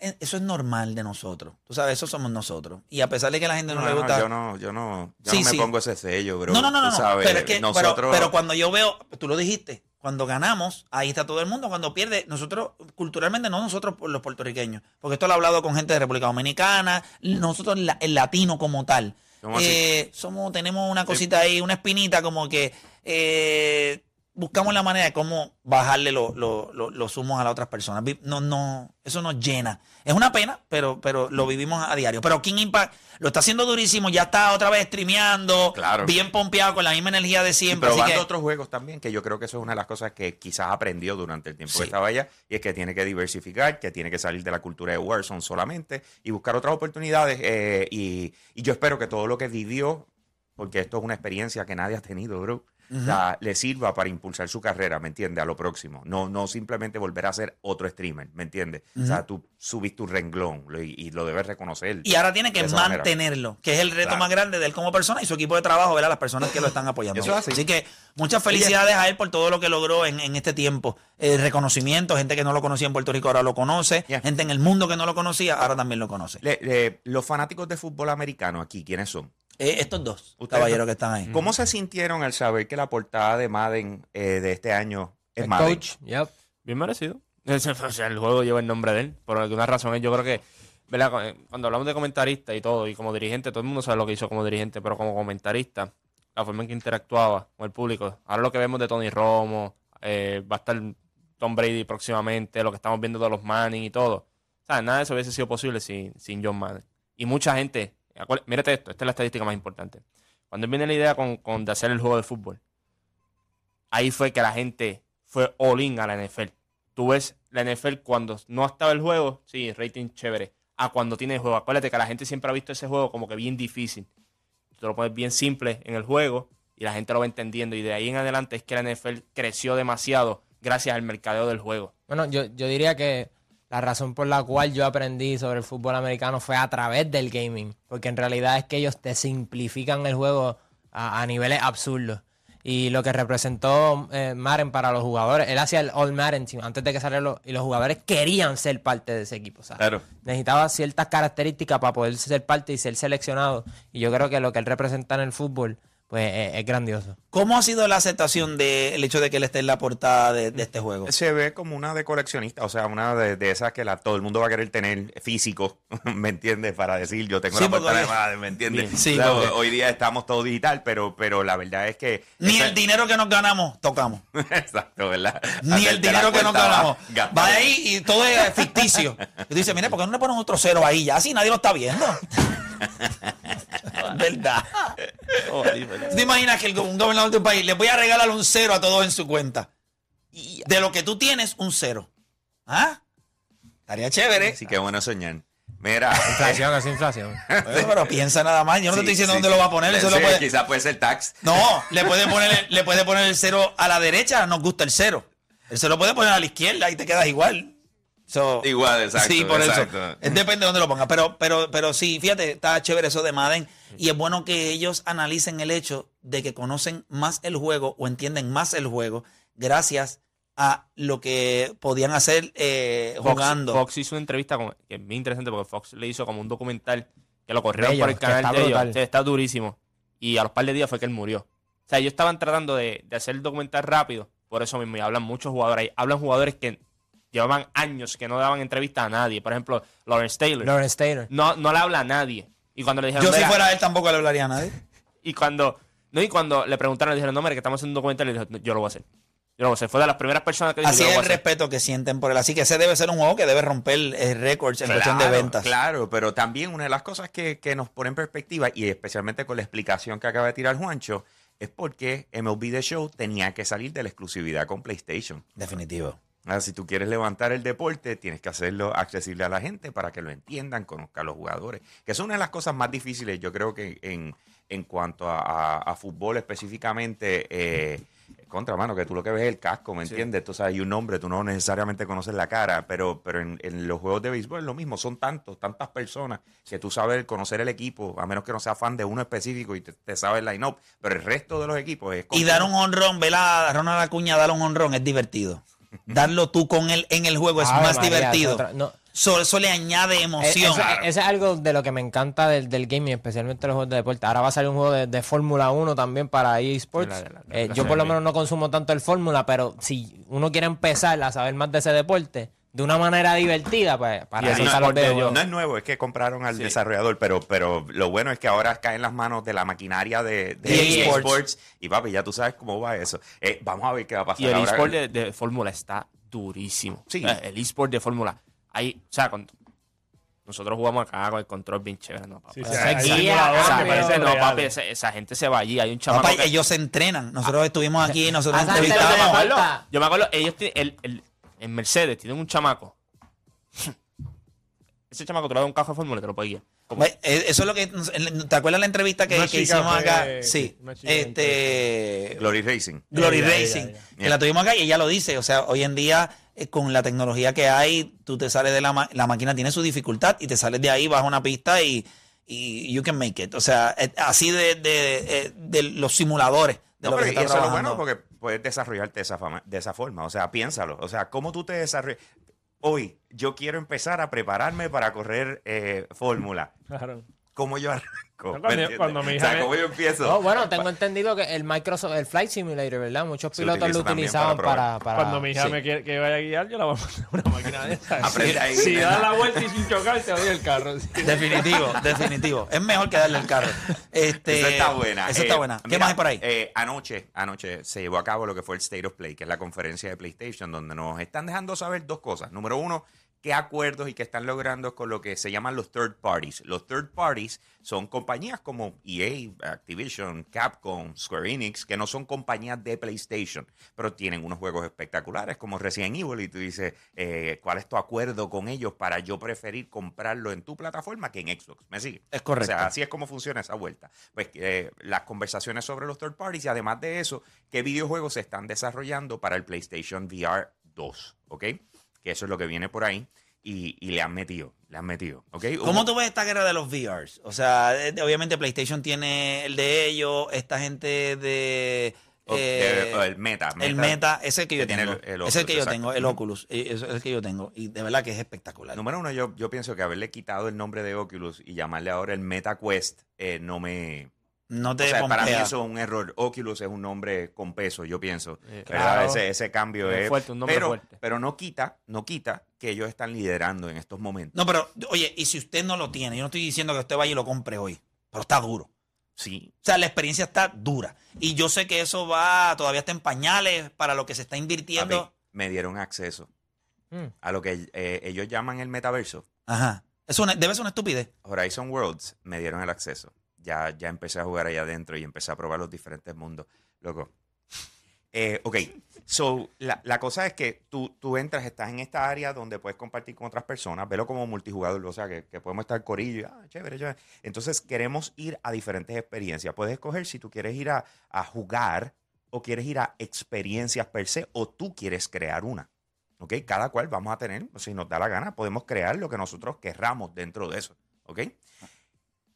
Eh, Eso es normal de nosotros. Tú sabes, eso somos nosotros. Y a pesar de que a la gente no, no, le no, gusta. yo no, yo no, yo Sí, no me sí. pongo ese sello, bro. No, no, no, no. No. sabes, pero, es que, pero- nosotros, pero, cuando yo veo, tú lo dijiste, cuando ganamos, ahí está todo el mundo. Cuando pierde, nosotros, culturalmente, no nosotros los puertorriqueños, porque esto lo he hablado con gente de República Dominicana, nosotros la- el latino como tal. ¿Cómo Eh, somos, tenemos una cosita ahí, una espinita como que eh, buscamos la manera de cómo bajarle lo- lo- lo- los humos a las otras personas. No, no, eso nos llena. Es una pena, pero, pero lo vivimos a diario. Pero King Impact lo está haciendo durísimo, ya está otra vez streameando, Claro. bien pompeado, con la misma energía de Y siempre. así probando que- otros juegos también, que yo creo que eso es una de las cosas que quizás aprendió durante el tiempo Sí. que estaba allá, y es que tiene que diversificar, que tiene que salir de la cultura de Warzone solamente y buscar otras oportunidades. eh, y, y yo espero que todo lo que vivió, porque esto es una experiencia que nadie ha tenido, bro, le sirva para impulsar su carrera, ¿me entiendes? A lo próximo. No, no simplemente volver a ser otro streamer, ¿me entiendes? O sea, tú subiste tu renglón lo- y, y lo debes reconocer. Y ahora tiene que manera. mantenerlo, que es el reto Claro. más grande de él como persona y su equipo de trabajo, ¿verdad? Las personas que lo están apoyando. Eso así. que muchas felicidades a él por todo lo que logró en, en este tiempo. Eh, reconocimiento, gente que no lo conocía en Puerto Rico ahora lo conoce, Yeah. gente en el mundo que no lo conocía ahora también lo conoce. Le- le- los fanáticos de fútbol americano aquí, ¿quiénes son? Eh, estos dos Ustedes caballeros no- que están ahí. ¿Cómo se sintieron al saber que la portada de Madden eh, de este año es El Madden? coach, yep. Bien merecido. O sea, el juego lleva el nombre de él. Por alguna razón, yo creo que, ¿verdad? Cu- Cuando hablamos de comentarista y todo, y como dirigente, todo el mundo sabe lo que hizo como dirigente, pero como comentarista, la forma en que interactuaba con el público. Ahora lo que vemos de Tony Romo, eh, va a estar Tom Brady próximamente, lo que estamos viendo de los Manning y todo. O sea, nada de eso hubiese sido posible sin, sin John Madden. Y mucha gente, mírate esto, esta es la estadística más importante. Cuando viene la idea con, con de hacer el juego de fútbol, ahí fue que la gente fue all in a la NFL. Tú ves la NFL cuando no estaba el juego, sí, rating chévere, a cuando tiene el juego. Acuérdate que la gente siempre ha visto ese juego como que bien difícil. Tú lo pones bien simple en el juego y la gente lo va entendiendo. Y de ahí en adelante es que la NFL creció demasiado gracias al mercadeo del juego. Bueno, yo, yo diría que la razón por la cual yo aprendí sobre el fútbol americano fue a través del gaming, porque en realidad es que ellos te simplifican el juego a, a niveles absurdos. y lo que representó eh, Madden para los jugadores. Él hacía el All Madden team antes de que saliera lo- y los jugadores querían ser parte de ese equipo. ¿sabes? Claro. Necesitaba ciertas características para poder ser parte y ser seleccionado. Y yo creo que lo que él representa en el fútbol pues es, es grandioso. ¿Cómo ha sido la aceptación del hecho de que él esté en la portada de, de este juego? Se ve como una de coleccionista, o sea, una de, de esas que la, todo el mundo va a querer tener físico, ¿me entiendes? Para decir, yo tengo Sí, la portada de Madden, ¿me entiendes? Sí, O sea, porque- hoy día estamos todo digital, pero, pero la verdad es que... Ni esa- el dinero que nos ganamos, tocamos. Exacto, ¿verdad? Ni el dinero que nos ganamos. Va ahí y todo es ficticio. Y tú dices, mire, ¿por qué no le ponen otro cero ahí? Ya así nadie lo está viendo. ¿Verdad? Oh, ¿Tú te imaginas que el un gobernador de un país le voy a regalar un cero a todos en su cuenta? Y de lo que tú tienes, un cero. ¿Ah? Estaría chévere. Así que bueno soñar. Mira. Inflación, es inflación. Bueno, pero piensa nada más. Yo no te estoy diciendo sí. dónde lo va a poner. Eso Sí, lo puede... Quizás puede ser tax. No, le puede, poner, le puede poner el cero a la derecha, nos gusta el cero. Él se lo puede poner a la izquierda y te quedas igual. So, Igual, exacto, Sí, por exacto. eso. Es Depende de dónde lo ponga. Pero, pero, pero sí, fíjate, está chévere eso de Madden. Y es bueno que ellos analicen el hecho de que conocen más el juego o entienden más el juego gracias a lo que podían hacer eh, Fox, jugando. Fox hizo una entrevista con, que es muy interesante porque Fox le hizo como un documental que lo corrieron Bello, por el canal está de ellos. brutal. Sí, está durísimo. Y a los par de días fue que él murió. O sea, ellos estaban tratando de, de hacer el documental rápido, por eso mismo, y hablan muchos jugadores ahí. Hablan jugadores que llevaban años que no daban entrevista a nadie. Por ejemplo, Lawrence Taylor. Lawrence Taylor. No, no le habla a nadie. Y cuando le dijeron, Yo si "Mira", fuera él tampoco le hablaría a nadie. y cuando, no, y cuando le preguntaron, le dijeron, no, mira, que estamos haciendo un documental, y le dijo, "No, yo lo voy a hacer. Yo lo voy a hacer. Fue de las primeras personas que dijo, Así "Yo lo es voy el a hacer". respeto que sienten por él. Así que ese debe ser un juego que debe romper eh, récords en cuestión de Claro, ventas. Claro, pero también una de las cosas que, que nos pone en perspectiva, y especialmente con la explicación que acaba de tirar Juancho, es porque MLB The Show tenía que salir de la exclusividad con PlayStation. Definitivo. Ah, si tú quieres levantar el deporte, tienes que hacerlo accesible a la gente para que lo entiendan, conozcan a los jugadores. Que es una de las cosas más difíciles, yo creo que en, en cuanto a, a- a fútbol específicamente, eh, contra mano, que tú lo que ves es el casco, ¿me entiendes? Tú sabes, hay un nombre, tú no necesariamente conoces la cara, pero, pero en, en los juegos de béisbol es lo mismo, son tantos, tantas personas que tú sabes conocer el equipo, a menos que no seas fan de uno específico y te, te sabes el line-up, pero el resto de los equipos es... Y dar un honrón, ver a Ronald Acuña dar un honrón es divertido. Darlo tú con él en el juego es Ave más María, divertido. otra- no. Eso, eso le añade emoción. Eso, eso es algo de lo que me encanta del, del gaming, especialmente los juegos de deporte. Ahora va a salir un juego de, de Fórmula 1 también para eSports. La- la- la- Eh, la- yo por lo menos no consumo tanto el Fórmula, pero si uno quiere empezar a saber más de ese deporte de una manera divertida, pues para Y eso de videojuegos. No es nuevo, es que compraron al desarrollador, pero, pero lo bueno es que ahora cae en las manos de la maquinaria de, de EA EA Sports. Sports. Y papi, ya tú sabes cómo va eso. Eh, vamos a ver qué va a pasar Y el ahora. eSport de, de Fórmula está durísimo. Sí. El eSport de Fórmula. Ahí, o sea, con- nosotros jugamos acá con el control bien chévere. No. Sí, sí, guía, simuladores esa Ese- parecen no, papi, esa gente se va allí. Hay un chamaco. Papá, que- ellos se entrenan. Nosotros estuvimos aquí, nosotros Ah, yo me entrevistamos. acuerdo, Falta. yo me acuerdo, ellos tienen, el, el- en Mercedes tienen un chamaco. Ese chamaco te lo da un cajo de fórmula y te lo puede guiar. Eh, Eso es lo que. ¿Te acuerdas la entrevista que, hicimos acá? sí, Este. Glory Racing. Glory Racing. ella. Que la tuvimos acá y ella lo dice. O sea, hoy en día, eh, con la tecnología que hay, tú te sales de la, ma- la máquina, tiene su dificultad y te sales de ahí, vas a una pista y, y you can make it. O sea, eh, así de, de, de los simuladores. De No, lo que pero se está eso es lo trabajando. bueno porque puedes desarrollarte de esa, fama- de esa forma. O sea, piénsalo. O sea, ¿cómo tú te desarrollas? Hoy yo quiero empezar a prepararme para correr eh, fórmula. Claro. ¿Cómo yo arranco? No, ¿Me cuando- cuando mi O hija sea, me- ¿cómo yo empiezo? No, bueno, tengo entendido que el Microsoft, el Flight Simulator, ¿verdad? Muchos pilotos lo utilizaban para para, probar. para- Cuando mi hija sí. me quiere que vaya a guiar, yo la voy a poner una máquina de esas. Aprende ahí, Si da la vuelta y sin chocar, te oye el carro. sí. Definitivo, definitivo. Es mejor que darle el carro. Este, Esa está buena. Esa Eh, está buena. ¿Qué mira, más hay por ahí? eh, anoche, anoche se llevó a cabo lo que fue el State of Play, que es la conferencia de PlayStation, donde nos están dejando saber dos cosas. Número uno, qué acuerdos y qué están logrando con lo que se llaman los third parties. Los third parties son compañías como EA, Activision, Capcom, Square Enix, que no son compañías de PlayStation, pero tienen unos juegos espectaculares como Resident Evil y tú dices, eh, ¿cuál es tu acuerdo con ellos para yo preferir comprarlo en tu plataforma que en Xbox? ¿Me sigue? Es correcto. O sea, así es como funciona esa vuelta. Pues eh, las conversaciones sobre los third parties y además de eso, qué videojuegos se están desarrollando para el PlayStation VR 2, ¿ok? Que eso es lo que viene por ahí y, y le han metido, le han metido. ¿Cómo tú ves esta guerra de los VRs? O sea, eh, obviamente PlayStation tiene el de ellos, esta gente de O- Eh, de- o el meta, el meta, ese es el que yo que tengo. el- es el que yo tengo, el. Oculus. Ese es el que yo tengo. Y de verdad que es espectacular. Número uno, yo, yo pienso que haberle quitado el nombre de Oculus y llamarle ahora el Meta Quest eh, no me... No O te sea, para mí eso es un error. Oculus es un nombre con peso, yo pienso. Eh. Ese, ese cambio Es es... fuerte, un nombre pero, fuerte. pero no quita, no quita que ellos están liderando en estos momentos. No, pero, oye, y si usted no lo tiene, yo no estoy diciendo que usted vaya y lo compre hoy, pero está duro. Sí, O sea, la experiencia está dura. Y yo sé que eso va, todavía está en pañales para lo que se está invirtiendo. papi, me dieron acceso Mm. a lo que eh, ellos llaman el metaverso. Ajá. Es una, debe ser una estupidez. Horizon Worlds me dieron el acceso. Ya, ya empecé a jugar allá adentro y empecé a probar los diferentes mundos. Loco. Eh, ok, so la, la cosa es que tú, tú entras, estás en esta área donde puedes compartir con otras personas, velo como multijugador, o sea, que, que podemos estar corillo, ah, chévere, chévere. Entonces queremos ir a diferentes experiencias. Puedes escoger si tú quieres ir a, a jugar o quieres ir a experiencias per se o tú quieres crear una. ¿Ok? Cada cual vamos a tener, si nos da la gana, podemos crear lo que nosotros querramos dentro de eso. ¿Ok?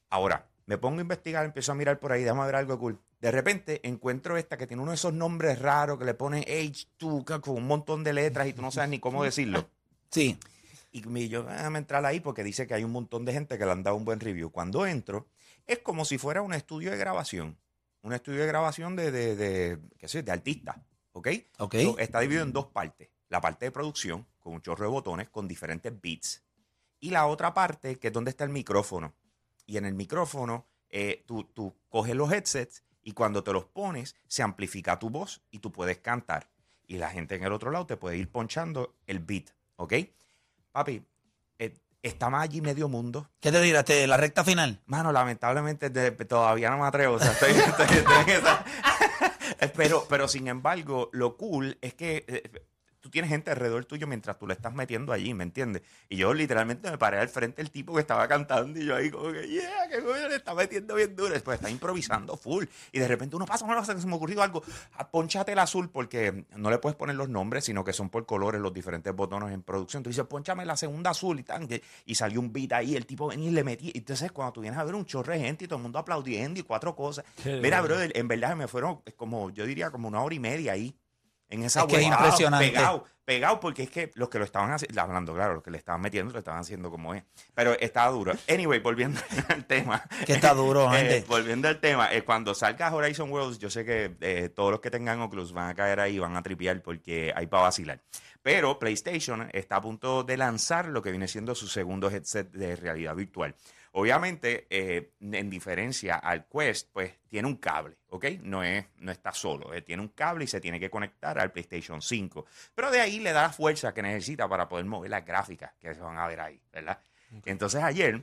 Ahora, me pongo a investigar, empiezo a mirar por ahí, déjame ver algo cool. De repente encuentro esta que tiene uno de esos nombres raros que le pone H2 ca- con un montón de letras y tú no sabes ni cómo decirlo. Sí. Y me- yo, déjame entrar ahí porque dice que hay un montón de gente que le han dado un buen review. Cuando entro, es como si fuera un estudio de grabación. Un estudio de grabación de, de, de, qué sé, de artistas. ¿Ok? Ok. So, está dividido en dos partes. La parte de producción, con un chorro de botones, con diferentes beats. Y la otra parte, que es donde está el micrófono. Y en el micrófono, eh, tú, tú coges los headsets y cuando te los pones, se amplifica tu voz y tú puedes cantar. Y la gente en el otro lado te puede ir ponchando el beat. ¿Ok? Papi, eh, está más allí medio mundo. ¿Qué te tiraste? ¿La recta final? Mano, lamentablemente de- todavía no me atrevo. O sea, estoy, estoy- estoy en esa- pero, pero sin embargo, lo cool es que eh, tú tienes gente alrededor tuyo mientras tú le estás metiendo allí, ¿me entiendes? Y yo literalmente me paré al frente del tipo que estaba cantando y yo ahí como que, yeah, que coño le está metiendo bien duro. Después está improvisando full. Y de repente uno pasa, no, se me ha ocurrido algo. Ah, Ponchate el azul porque no le puedes poner los nombres, sino que son por colores los diferentes botones en producción. Tú dices, ponchame la segunda azul y que- Y salió un beat ahí, el tipo venía y le metí. Entonces, cuando tú vienes a ver un chorre de gente y todo el mundo aplaudiendo y cuatro cosas. Mira, brother, en verdad me fueron como, yo diría, como una hora y media ahí. En esa Es que es vuelta, impresionante. Pegado, pegado, porque es que los que lo estaban haciendo, hablando, claro, los que le estaban metiendo, lo estaban haciendo como es. Pero estaba duro. Anyway, volviendo al tema. Que está duro, Eh, gente. volviendo al tema, eh, cuando salga Horizon Worlds, yo sé que eh, todos los que tengan Oculus van a caer ahí, van a tripear porque hay para vacilar. Pero PlayStation está a punto de lanzar lo que viene siendo su segundo headset de realidad virtual. Obviamente, eh, en diferencia al Quest, pues tiene un cable, ¿ok? No, es, no está solo, eh, tiene un cable y se tiene que conectar al PlayStation 5. Pero de ahí le da la fuerza que necesita para poder mover las gráficas que se van a ver ahí, ¿verdad? Entonces ayer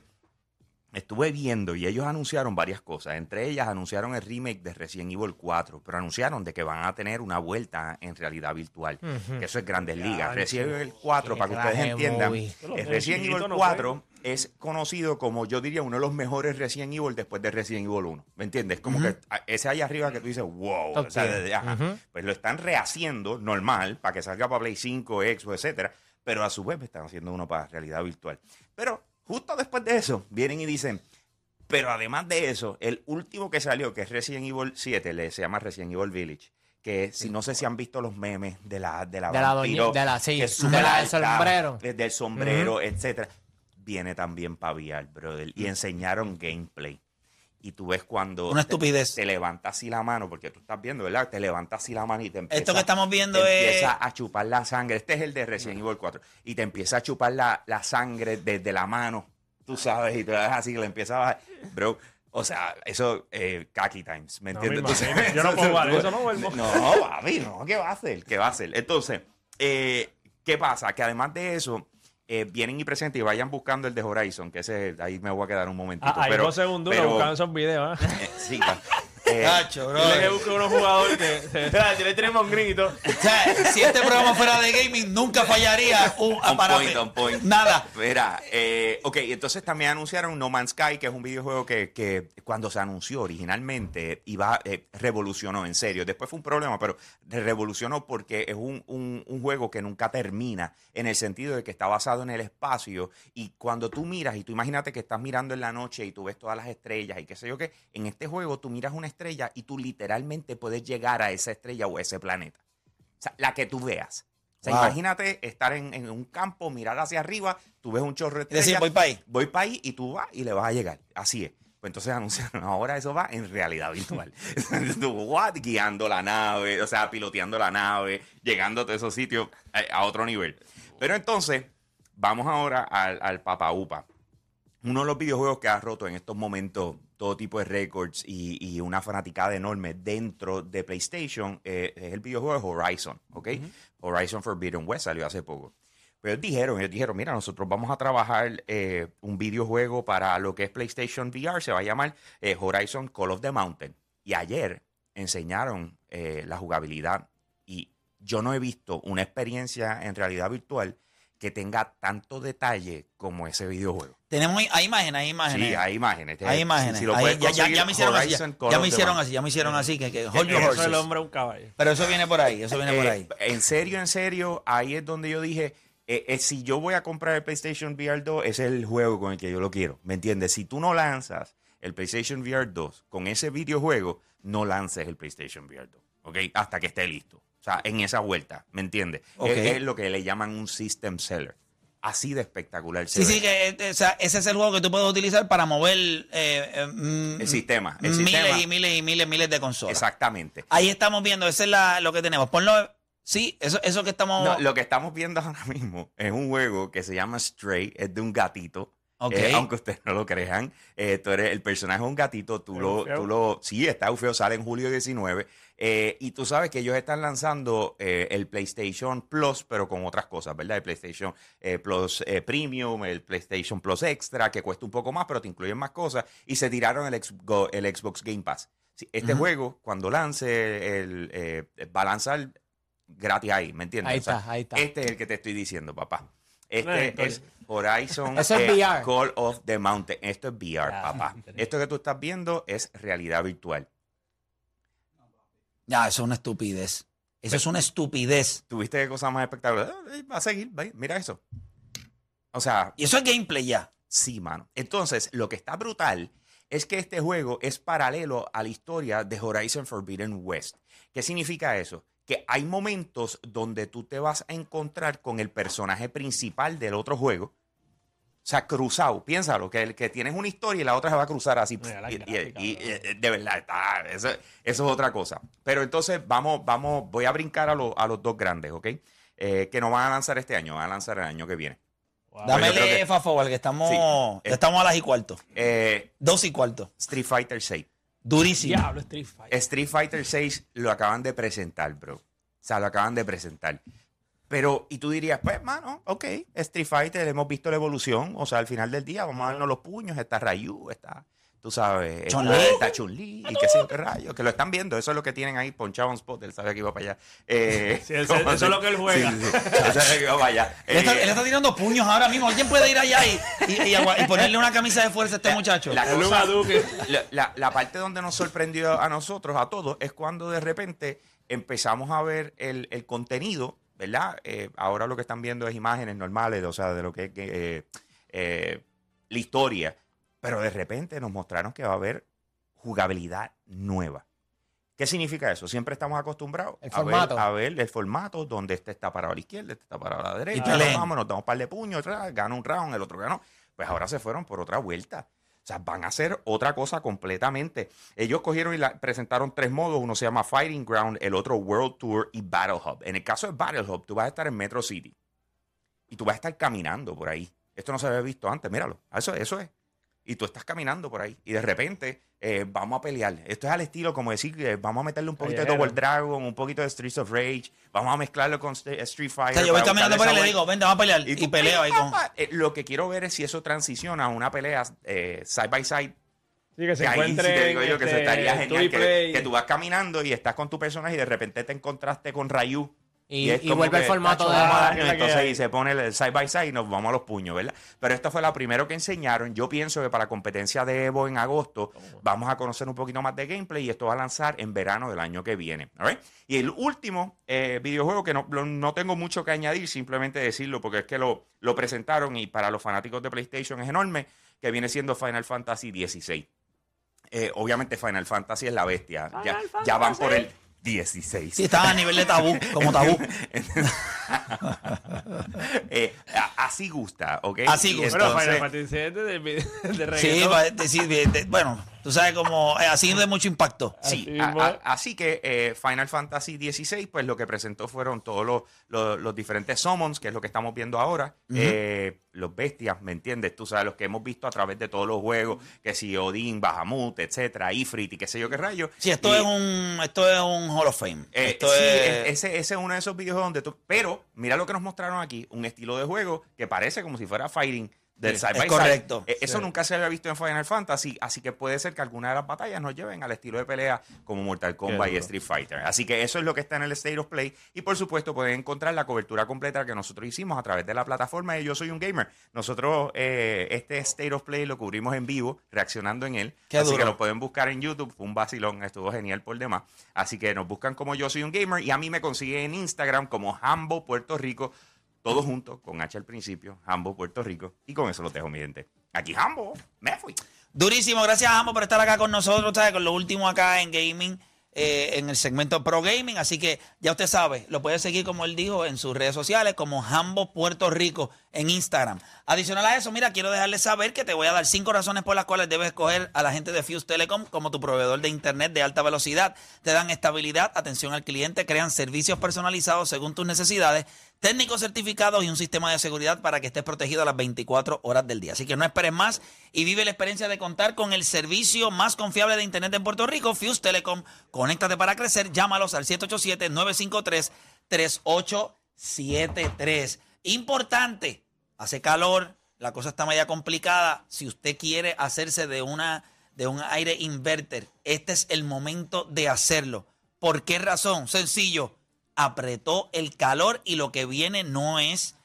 estuve viendo y ellos anunciaron varias cosas. Entre ellas anunciaron el remake de Resident Evil 4, pero anunciaron de que van a tener una vuelta en realidad virtual. Que eso es Grandes Ligas. Resident Evil 4, Qué para que ustedes entiendan, el Resident Evil 4 es conocido como, yo diría, uno de los mejores Resident Evil después de Resident Evil 1. ¿Me entiendes? Como que a- ese allá arriba que tú dices, wow. O sea, tier. de- ajá. Pues lo están rehaciendo normal para que salga para Play 5, Xbox, etcétera. Pero a su vez están haciendo uno para realidad virtual. Pero justo después de eso, vienen y dicen, pero además de eso, el último que salió, que es Resident Evil 7, le, se llama Resident Evil Village. Que si no sé si han visto los memes de la de la, De la vampiro, doña- de la- sí, que de la del sombrero. desde el sombrero, etcétera. Viene también para VR, brother. Y enseñaron gameplay. Y tú ves cuando Una te- estupidez. Te, levantas así la mano, porque tú estás viendo, ¿verdad? Te levantas así la mano y te empieza, Esto que estamos viendo te es- empieza a chupar la sangre. Este es el de Resident Evil 4. Y te empieza a chupar la, la sangre desde la mano, tú sabes, y te das así, que le empieza a bajar. Bro, o sea, eso, eh, kaki times, ¿me No, me entiendes? Yo no puedo jugar eso, no vuelvo. No, papi, no, ¿qué va a hacer? ¿Qué va a hacer? Entonces, eh, ¿qué pasa? Que además de eso, eh, vienen y presenten y vayan buscando el de Horizon, que ese, ahí me voy a quedar un momentito. Ah, ahí pero, dos segundos pero- buscando esos videos. ¿eh? sí, eh, Cacho, bro. Que unos jugadores que se- Yo le tenemos un. O sea, si este programa fuera de gaming, nunca fallaría un aparato. point, on point. Nada. Mira, eh, ok, entonces también anunciaron No Man's Sky, que es un videojuego que, que cuando se anunció originalmente iba, eh, revolucionó, en serio. Después fue un problema, pero revolucionó porque es un, un- un juego que nunca termina, en el sentido de que está basado en el espacio. Y cuando tú miras, y tú imagínate que estás mirando en la noche y tú ves todas las estrellas y qué sé yo qué, en este juego tú miras una estrella estrella y tú literalmente puedes llegar a esa estrella o ese planeta. O sea, la que tú veas. O sea, Wow. imagínate estar en, en un campo, mirar hacia arriba, tú ves un chorro de Es decir, estrellas, voy para ahí. voy para ahí y tú vas y le vas a llegar. Así es. Pues entonces anunciaron, ahora eso va en realidad virtual. What? Guiando la nave, o sea, piloteando la nave, llegando a todos esos sitios eh, a, otro nivel. Pero entonces, vamos ahora al, al Papa Upa. Uno de los videojuegos que ha roto en estos momentos todo tipo de récords y, y una fanaticada enorme dentro de PlayStation eh, es el videojuego de Horizon, ¿ok? Horizon Forbidden West salió hace poco. Pero ellos dijeron, ellos dijeron, mira, nosotros vamos a trabajar eh, un videojuego para lo que es PlayStation VR, se va a llamar eh, Horizon Call of the Mountain. Y ayer enseñaron la jugabilidad y yo no he visto una experiencia en realidad virtual que tenga tanto detalle como ese videojuego. Tenemos hay imágenes, hay imágenes. Sí, hay imágenes. Hay Si- imenes. si lo Ahí- puedes ya, ya- ya conseguir, me hicieron así. Ya, me hicieron así, ya me hicieron así. Que, que hold your Eso el hombre es un caballo. Pero eso viene por ahí, eso viene por Eh, ahí. En serio, en serio, ahí es donde yo dije, eh, eh, si yo voy a comprar el PlayStation VR 2, ese es el juego con el que yo lo quiero. ¿Me entiendes? Si tú no lanzas el PlayStation VR 2 con ese videojuego, no lances el PlayStation VR 2, ¿ok? Hasta que esté listo. O sea, en esa vuelta, ¿me entiendes? Es, es lo que le llaman un system seller. Así de espectacular. Sí, sí, que eh, o sea, ese es el juego que tú puedes utilizar para mover eh, eh, mm, El sistema, el miles sistema. y miles y miles, miles de consolas. Exactamente. Ahí estamos viendo, ese es la- lo que tenemos. Ponlo, sí, eso, eso que estamos... No, lo que estamos viendo ahora mismo es un juego que se llama Stray, es de un gatito. Eh, aunque ustedes no lo crean, eh, tú eres el personaje es un gatito, tú ¿Es lo, tú lo, sí, está feo, sale en julio 19, eh, y tú sabes que ellos están lanzando eh, el PlayStation Plus, pero con otras cosas, ¿verdad? El PlayStation eh, Plus eh, Premium, el PlayStation Plus Extra, que cuesta un poco más, pero te incluyen más cosas, y se tiraron el, Xbox Game Pass. Sí, este juego, cuando lance, el, eh, va a lanzar gratis ahí, ¿me entiendes? Ahí O sea, está, ahí está. Este es el que te estoy diciendo, papá. Este es Horizon es eh, VR. Call of the Mountain. Esto es VR, Ah, papá. Esto que tú estás viendo es realidad virtual. Ya, eso es una estupidez. Eso es una estupidez. ¿Tuviste qué cosa más espectacular? Eh, Va a seguir, va- mira eso. O sea, Y eso es gameplay ya. sí, mano. Entonces, lo que está brutal es que este juego es paralelo a la historia de Horizon Forbidden West. ¿Qué significa eso? Que hay momentos donde tú te vas a encontrar con el personaje principal del otro juego. O sea, cruzado, piénsalo, que, que tienes una historia y la otra se va a cruzar así. Mira Y- gráfica, eh, de verdad, está, eso, eso es otra cosa. Pero entonces vamos, vamos, voy a brincar a, los- a los dos grandes, ¿ok? Eh, que no van a lanzar este año, van a lanzar el año que viene. Wow. Dame yo creo que- que estamos, Sí. ya estamos a las y cuarto. Eh, Dos y cuarto. Street Fighter 6. Durísimo. Diablo, Street Fighter. Street Fighter 6 lo acaban de presentar, bro. O sea, lo acaban de presentar. Pero, y tú dirías, pues, mano, ok, Street Fighter, hemos visto la evolución. O sea, al final del día, vamos a darnos los puños. Está Ryu, está, tú sabes, está, Chun-Li. está Chun-Li y qué sé yo qué rayos. Que lo están viendo, eso es lo que tienen ahí ponchado en spot. Él sabe que iba para allá. Eh, Sí, ese- ¿cómo eso es lo que él juega. Sí, sí, sí. Él sabe que iba para allá. Él está, Eh, él está tirando puños ahora mismo. ¿Alguien puede ir allá y, y- y agua- y ponerle una camisa de fuerza a este muchacho? la El cosa- Luma Duque. la, la- la parte donde nos sorprendió a nosotros, a todos, es cuando de repente empezamos a ver el, el contenido, ¿verdad? Eh, ahora lo que están viendo es imágenes normales, o sea, de lo que es eh, eh, la historia. Pero de repente nos mostraron que va a haber jugabilidad nueva. ¿Qué significa eso? Siempre estamos acostumbrados El a, ver, a ver el formato donde este está parado a la izquierda, este está parado a la derecha. Vamos, nos damos un par de puños, gana un round, el otro ganó. Pues ahora se fueron por otra vuelta. O sea, van a hacer otra cosa completamente. Ellos cogieron y la- presentaron tres modos. Uno se llama Fighting Ground, el otro World Tour y Battle Hub. En el caso de Battle Hub, tú vas a estar en Metro City y tú vas a estar caminando por ahí. Esto no se había visto antes, míralo. Eso, eso es. Y tú estás caminando por ahí. Y de repente eh, vamos a pelear. Esto es al estilo como decir que vamos a meterle un poquito de Callejero. Double Dragon, un poquito de Streets of Rage. Vamos a mezclarlo con St- Street O Fighter. sea, yo voy caminando por ahí y le digo, ven, vamos a pelear. Y, tú, peleo ahí con... eh, lo que quiero ver es si eso transiciona a una pelea eh, side by side Sí, que se que ahí sí te digo yo que se este, estaría tú y genial que, que tú vas caminando y estás con tu personaje y de repente te encontraste con Ryu. Y, vuelve el formato de. Ah, la entonces y se pone el side by side y nos vamos a los puños, ¿verdad? Pero esto fue lo primero que enseñaron. Yo pienso que para la competencia de Evo en agosto vamos a conocer un poquito más de gameplay y esto va a lanzar en verano del año que viene. ¿all right? Y el último eh, videojuego que no, lo- no tengo mucho que añadir, simplemente decirlo porque es que lo, lo presentaron y para los fanáticos de PlayStation es enorme, que viene siendo Final Fantasy XVI. Eh, obviamente Final Fantasy es la bestia. Ya, ya van por el 16. Sí, estaba a nivel de tabú, como tabú. Eh, así gusta, ¿ok? Así gusta. Bueno, entonces- Final Fantasy VII de, Sí, bueno, tú sabes como eh, así de mucho impacto. Sí, Así a- mismo a- es. así que eh, Final Fantasy XVI, pues lo que presentó fueron todos los, los- los diferentes summons, que es lo que estamos viendo ahora. Eh, los bestias, ¿me entiendes? Tú sabes, los que hemos visto a través de todos los juegos, que si Odín, Bahamut, etcétera, Ifrit y qué sé yo qué rayo. Sí, esto Y, es un esto es un Hall of Fame. eh, esto sí, es, es- ese, ese es uno de esos videojuegos donde tú... Pero, mira lo que nos mostraron aquí, un estilo de juego que parece como si fuera fighting del side by side. correcto. Eh, Eso nunca se había visto en Final Fantasy, así que puede ser que alguna de las batallas nos lleven al estilo de pelea como Mortal Kombat y. Street Fighter. Así que eso es lo que está en el State of Play. Y por supuesto pueden encontrar la cobertura completa que nosotros hicimos a través de la plataforma de Yo Soy un Gamer. Nosotros eh, este State of Play lo cubrimos en vivo, reaccionando en él. Qué así duro. que lo pueden buscar en YouTube. Fue un vacilón, estuvo genial por demás. Así que nos buscan como Yo Soy un Gamer y a mí me consiguen en Instagram como Hambo Puerto Rico. Todo junto, con H al principio, Hambo Puerto Rico. Y con eso los dejo, mi gente. Aquí Hambo, me fui. Durísimo, gracias Ambo por estar acá con nosotros, ¿sabes? con lo último acá en gaming, eh, en el segmento Pro Gaming. Así que ya usted sabe, lo puede seguir como él dijo en sus redes sociales, como Hambo Puerto Rico en Instagram. Adicional a eso, mira, quiero dejarles saber que te voy a dar cinco razones por las cuales debes escoger a la gente de Fuse Telecom como tu proveedor de internet de alta velocidad. Te dan estabilidad, atención al cliente, crean servicios personalizados según tus necesidades, técnicos certificados y un sistema de seguridad para que estés protegido a las 24 horas del día. Así que no esperes más y vive la experiencia de contar con el servicio más confiable de internet en Puerto Rico, Fuse Telecom. Conéctate para crecer, llámalos al 787-953-3873. Importante, hace calor, la cosa está media complicada. Si usted quiere hacerse de una de un aire inverter, este es el momento de hacerlo. ¿Por qué razón? Sencillo, apretó el calor y lo que viene no es,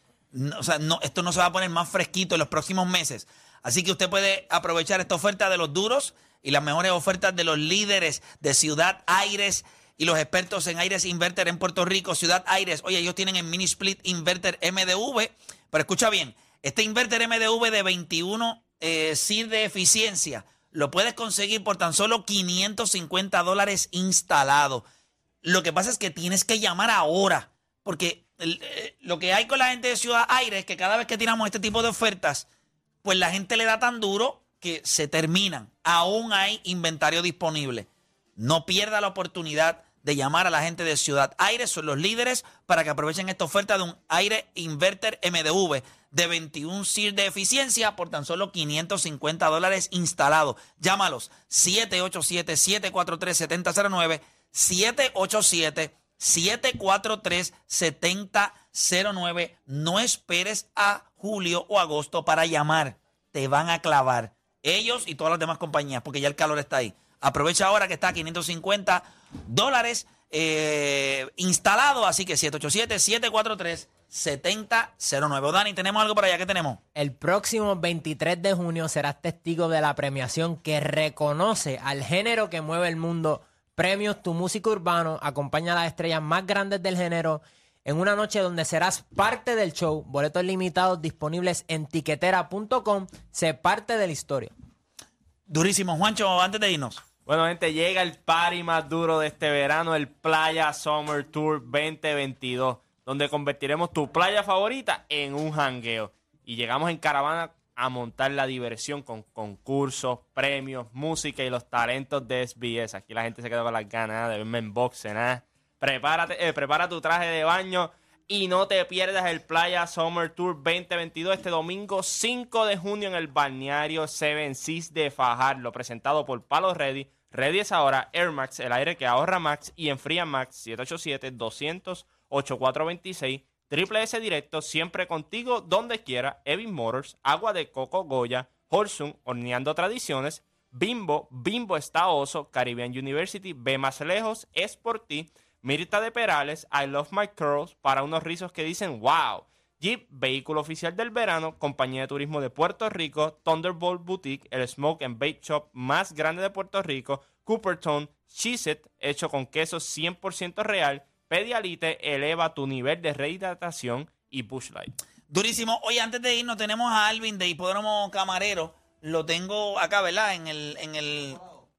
o sea, no, esto no se va a poner más fresquito en los próximos meses. Así que usted puede aprovechar esta oferta de los duros y las mejores ofertas de los líderes de Ciudad Aires y los expertos en aires inverter en Puerto Rico. Ciudad Aires, oye, ellos tienen el mini split inverter MDV, pero escucha bien, este inverter MDV de 21 eh, SIR de eficiencia lo puedes conseguir por tan solo 550 dólares instalado. Lo que pasa es que tienes que llamar ahora, porque eh, lo que hay con la gente de Ciudad Aire es que cada vez que tiramos este tipo de ofertas, pues la gente le da tan duro que se terminan. Aún hay inventario disponible. No pierda la oportunidad de llamar a la gente de Ciudad Aire, son los líderes, para que aprovechen esta oferta de un aire inverter MDV de 21 SIR de eficiencia por tan solo 550 dólares instalado. Llámalos 787-743-7009, 787-743-7009. No esperes a julio o agosto para llamar. Te van a clavar. Ellos y todas las demás compañías, porque ya el calor está ahí. Aprovecha ahora que está a 550 dólares eh, instalado, así que 787-743-7009. Dani, ¿tenemos algo por allá? ¿Qué tenemos? El próximo 23 de junio serás testigo de la premiación que reconoce al género que mueve el mundo. Premios Tu Música Urbano acompaña a las estrellas más grandes del género en una noche donde serás parte del show. Boletos limitados disponibles en tiquetera.com. Sé parte de la historia. Durísimo. Juancho, antes de irnos. Bueno, gente, llega el party más duro de este verano, el Playa Summer Tour 2022, donde convertiremos tu playa favorita en un jangueo. Y llegamos en caravana a montar la diversión con concursos, premios, música y los talentos de SBS. Aquí la gente se queda con las ganas de verme en boxe. Prepárate, eh, prepara tu traje de baño y no te pierdas el Playa Summer Tour 2022 este domingo 5 de junio en el balneario Seven Seas de Fajardo, presentado por Palo Ready. Ready es ahora Air Max, el aire que ahorra Max y enfría Max 787-200-8426. Triple S directo, siempre contigo, donde quiera. Evin Motors, Agua de Coco Goya, Holsum, Horneando Tradiciones, Bimbo, Bimbo está oso, Caribbean University, Ve más lejos, es por ti. Mirta de Perales, I Love My Curls, para unos rizos que dicen wow. Jeep, vehículo oficial del verano, compañía de turismo de Puerto Rico, Thunderbolt Boutique, el smoke and bake shop más grande de Puerto Rico, Cooperton, Cheez hecho con queso 100% real, Pedialite, eleva tu nivel de rehidratación y Bush Light. Durísimo. Oye, antes de irnos, tenemos a Alvin de Hipódromo Camarero. Lo tengo acá, ¿verdad? En el, en el,